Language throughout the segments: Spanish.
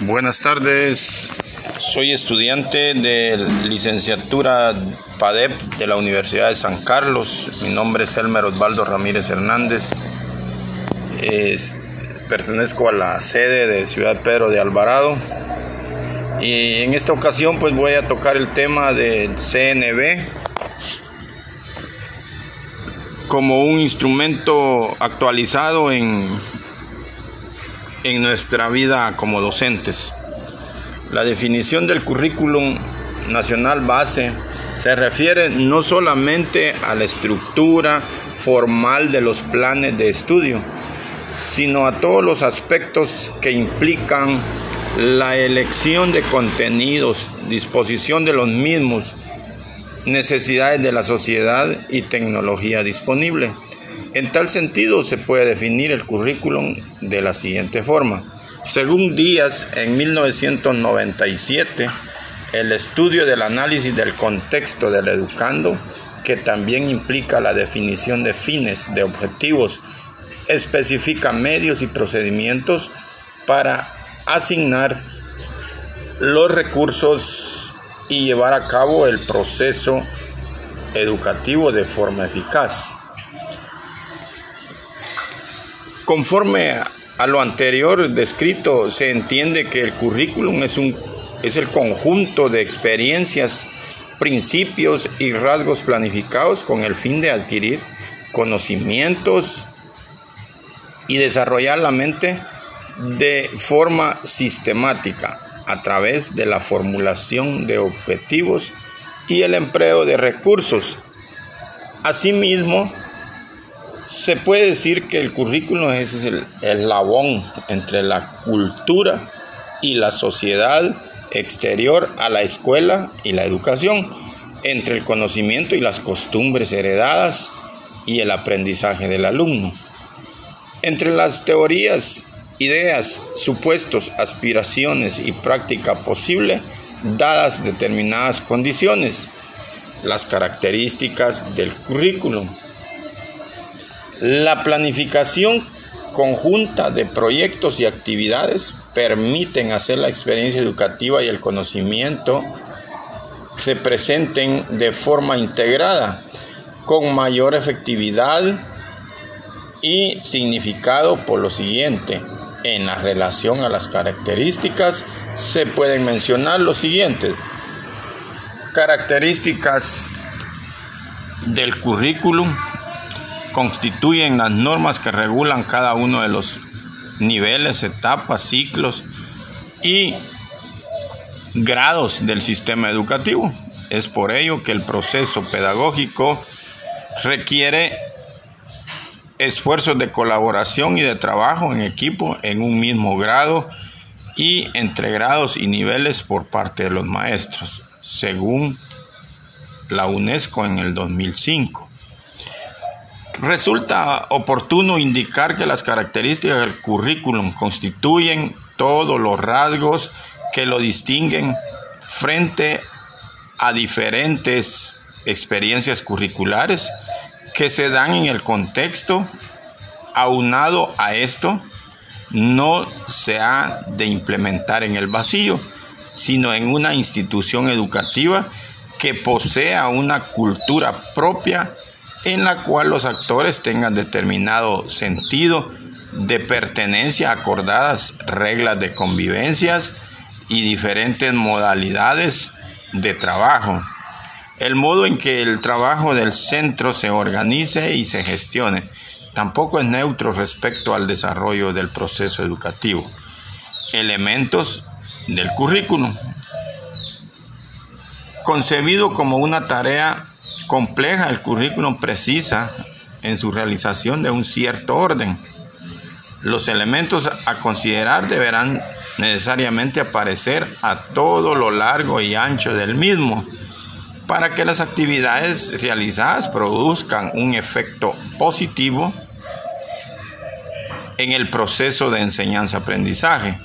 Buenas tardes, soy estudiante de licenciatura PADEP de la Universidad de San Carlos. Mi nombre es Elmer Osvaldo Ramírez Hernández. pertenezco a la sede de Ciudad Pedro de Alvarado. Y en esta ocasión pues voy a tocar el tema del CNB como un instrumento actualizado en en nuestra vida como docentes. La definición del currículum nacional base se refiere no solamente a la estructura formal de los planes de estudio, sino a todos los aspectos que implican la elección de contenidos, disposición de los mismos, necesidades de la sociedad y tecnología disponible. En tal sentido, se puede definir el currículum de la siguiente forma. Según Díaz, en 1997, el estudio del análisis del contexto del educando, que también implica la definición de fines, de objetivos, especifica medios y procedimientos para asignar los recursos y llevar a cabo el proceso educativo de forma eficaz. Conforme a lo anterior descrito, se entiende que el currículum es, un, es el conjunto de experiencias, principios y rasgos planificados con el fin de adquirir conocimientos y desarrollar la mente de forma sistemática a través de la formulación de objetivos y el empleo de recursos. Asimismo, se puede decir que el currículum es el eslabón entre la cultura y la sociedad exterior a la escuela y la educación, entre el conocimiento y las costumbres heredadas y el aprendizaje del alumno. Entre las teorías, ideas, supuestos, aspiraciones y práctica posible, dadas determinadas condiciones, las características del currículum la planificación conjunta de proyectos y actividades permiten hacer la experiencia educativa y el conocimiento se presenten de forma integrada, con mayor efectividad y significado por lo siguiente. En la relación a las características se pueden mencionar los siguientes. Características del currículum constituyen las normas que regulan cada uno de los niveles, etapas, ciclos y grados del sistema educativo. Es por ello que el proceso pedagógico requiere esfuerzos de colaboración y de trabajo en equipo en un mismo grado y entre grados y niveles por parte de los maestros, según la UNESCO en el 2005. Resulta oportuno indicar que las características del currículum constituyen todos los rasgos que lo distinguen frente a diferentes experiencias curriculares que se dan en el contexto. Aunado a esto, no se ha de implementar en el vacío, sino en una institución educativa que posea una cultura propia en la cual los actores tengan determinado sentido de pertenencia, acordadas reglas de convivencias y diferentes modalidades de trabajo. El modo en que el trabajo del centro se organice y se gestione tampoco es neutro respecto al desarrollo del proceso educativo. Elementos del currículum. Concebido como una tarea compleja, el currículum precisa en su realización de un cierto orden. Los elementos a considerar deberán necesariamente aparecer a todo lo largo y ancho del mismo para que las actividades realizadas produzcan un efecto positivo en el proceso de enseñanza-aprendizaje.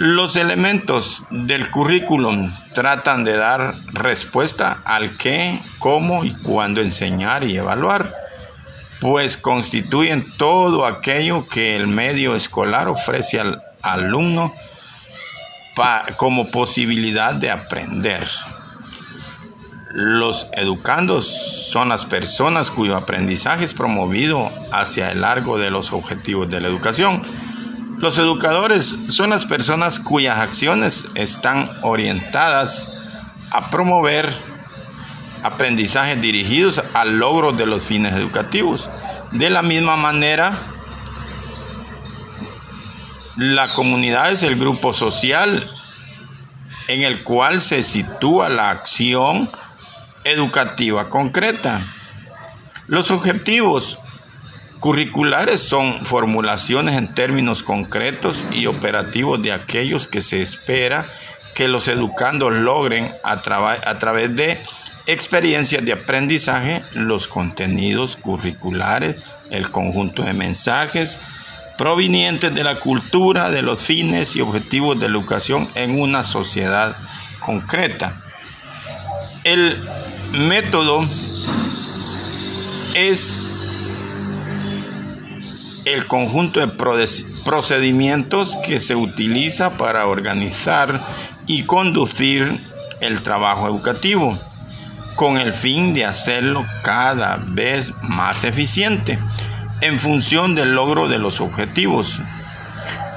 Los elementos del currículum tratan de dar respuesta al qué, cómo y cuándo enseñar y evaluar, pues constituyen todo aquello que el medio escolar ofrece al alumno como posibilidad de aprender. Los educandos son las personas cuyo aprendizaje es promovido hacia el largo de los objetivos de la educación. Los educadores son las personas cuyas acciones están orientadas a promover aprendizajes dirigidos al logro de los fines educativos. De la misma manera, la comunidad es el grupo social en el cual se sitúa la acción educativa concreta. Los objetivos curriculares son formulaciones en términos concretos y operativos de aquellos que se espera que los educandos logren a, a través de experiencias de aprendizaje, los contenidos curriculares, el conjunto de mensajes provenientes de la cultura, de los fines y objetivos de educación en una sociedad concreta. El método es el conjunto de procedimientos que se utiliza para organizar y conducir el trabajo educativo con el fin de hacerlo cada vez más eficiente en función del logro de los objetivos.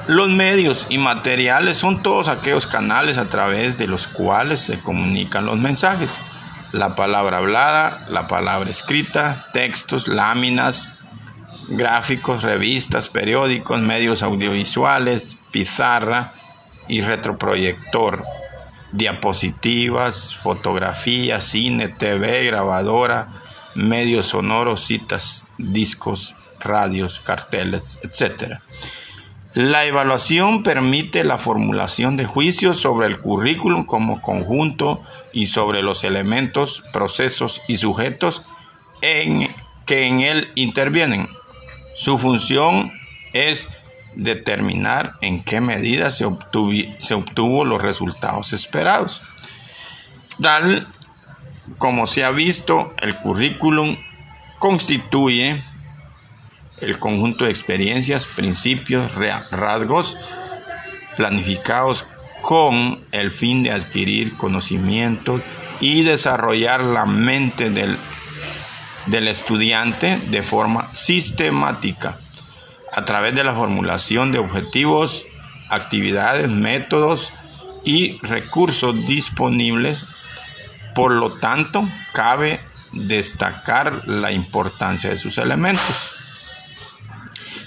Los medios y materiales son todos aquellos canales a través de los cuales se comunican los mensajes. La palabra hablada, la palabra escrita, textos, láminas, gráficos, revistas, periódicos, medios audiovisuales, pizarra y retroproyector diapositivas, fotografías, cine, TV, grabadora, medios sonoros, citas, discos, radios, carteles, etc. La evaluación permite la formulación de juicios sobre el currículum como conjunto y sobre los elementos, procesos y sujetos en que en él intervienen. Su función es determinar en qué medida se, obtuvo los resultados esperados. Tal como se ha visto, el currículum constituye el conjunto de experiencias, principios, rasgos planificados con el fin de adquirir conocimiento y desarrollar la mente del, del estudiante de forma sistemática a través de la formulación de objetivos, actividades, métodos y recursos disponibles. Por lo tanto, cabe destacar la importancia de sus elementos.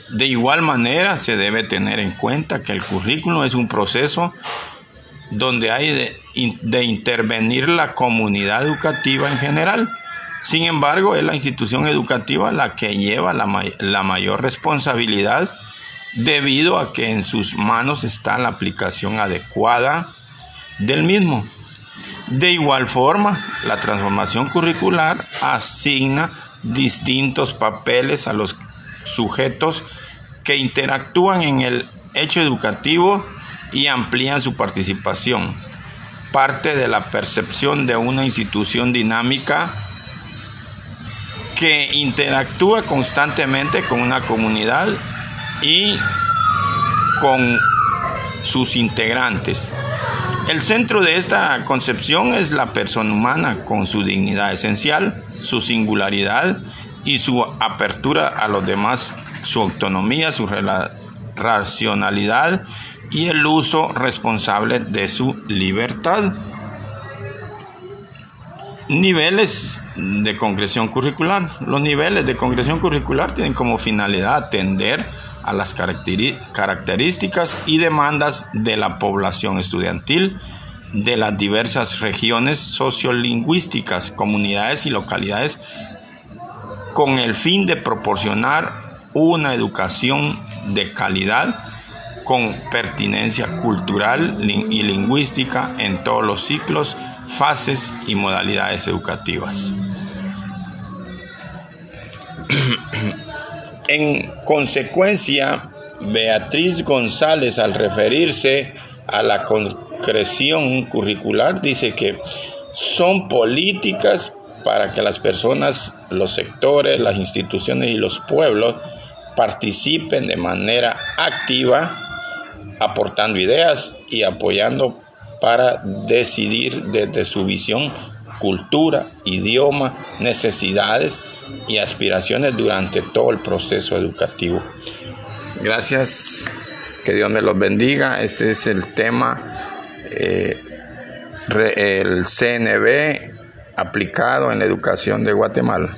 De igual manera, se debe tener en cuenta que el currículo es un proceso donde hay de, de intervenir la comunidad educativa en general sin embargo, es la institución educativa la que lleva la, mayor responsabilidad debido a que en sus manos está la aplicación adecuada del mismo. De igual forma, la transformación curricular asigna distintos papeles a los sujetos que interactúan en el hecho educativo y amplían su participación. Parte de la percepción de una institución dinámica que interactúa constantemente con una comunidad y con sus integrantes. El centro de esta concepción es la persona humana con su dignidad esencial, su singularidad y su apertura a los demás, su autonomía, su racionalidad y el uso responsable de su libertad. Niveles de concreción curricular. Los niveles de concreción curricular tienen como finalidad atender a las características y demandas de la población estudiantil de las diversas regiones sociolingüísticas, comunidades y localidades con el fin de proporcionar una educación de calidad con pertinencia cultural y lingüística en todos los ciclos fases y modalidades educativas. en consecuencia, Beatriz González, al referirse a la concreción curricular, dice que son políticas para que las personas, los sectores, las instituciones y los pueblos participen de manera activa aportando ideas y apoyando para decidir desde su visión cultura, idioma, necesidades y aspiraciones durante todo el proceso educativo. Gracias, que Dios me los bendiga. Este es el tema, eh, el CNB aplicado en la educación de Guatemala.